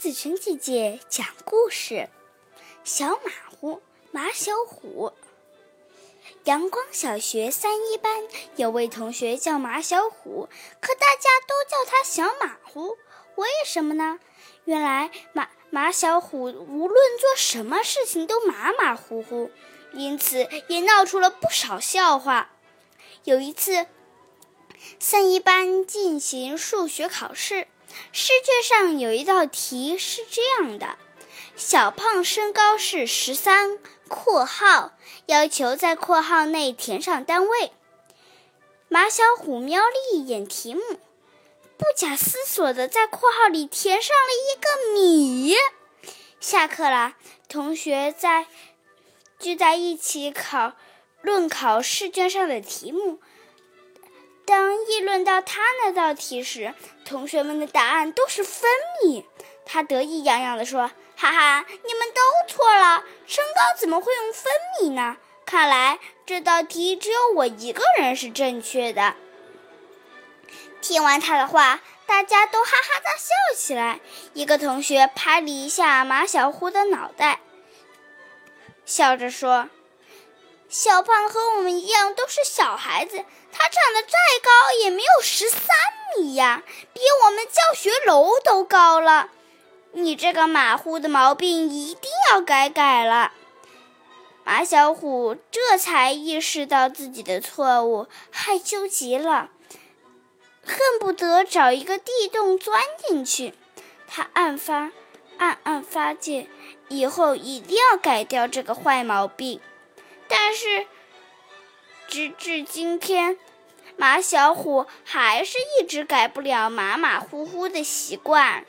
子晨姐姐讲故事：小马虎马小虎。阳光小学三一班有位同学叫马小虎，可大家都叫他小马虎。为什么呢？原来马马小虎无论做什么事情都马马虎虎，因此也闹出了不少笑话。有一次，三一班进行数学考试。试卷上有一道题是这样的：小胖身高是十三（括号要求在括号内填上单位）。马小虎瞄了一眼题目，不假思索地在括号里填上了一个米。下课了，同学在聚在一起考论考试卷上的题目。当议论到他那道题时，同学们的答案都是分米。他得意洋洋地说：“哈哈，你们都错了，身高怎么会用分米呢？看来这道题只有我一个人是正确的。”听完他的话，大家都哈哈大笑起来。一个同学拍了一下马小虎的脑袋，笑着说。小胖和我们一样都是小孩子，他长得再高也没有十三米呀，比我们教学楼都高了。你这个马虎的毛病一定要改改了。马小虎这才意识到自己的错误，害羞极了，恨不得找一个地洞钻进去。他暗发暗暗发戒，以后一定要改掉这个坏毛病。但是，直至今天，马小虎还是一直改不了马马虎虎的习惯。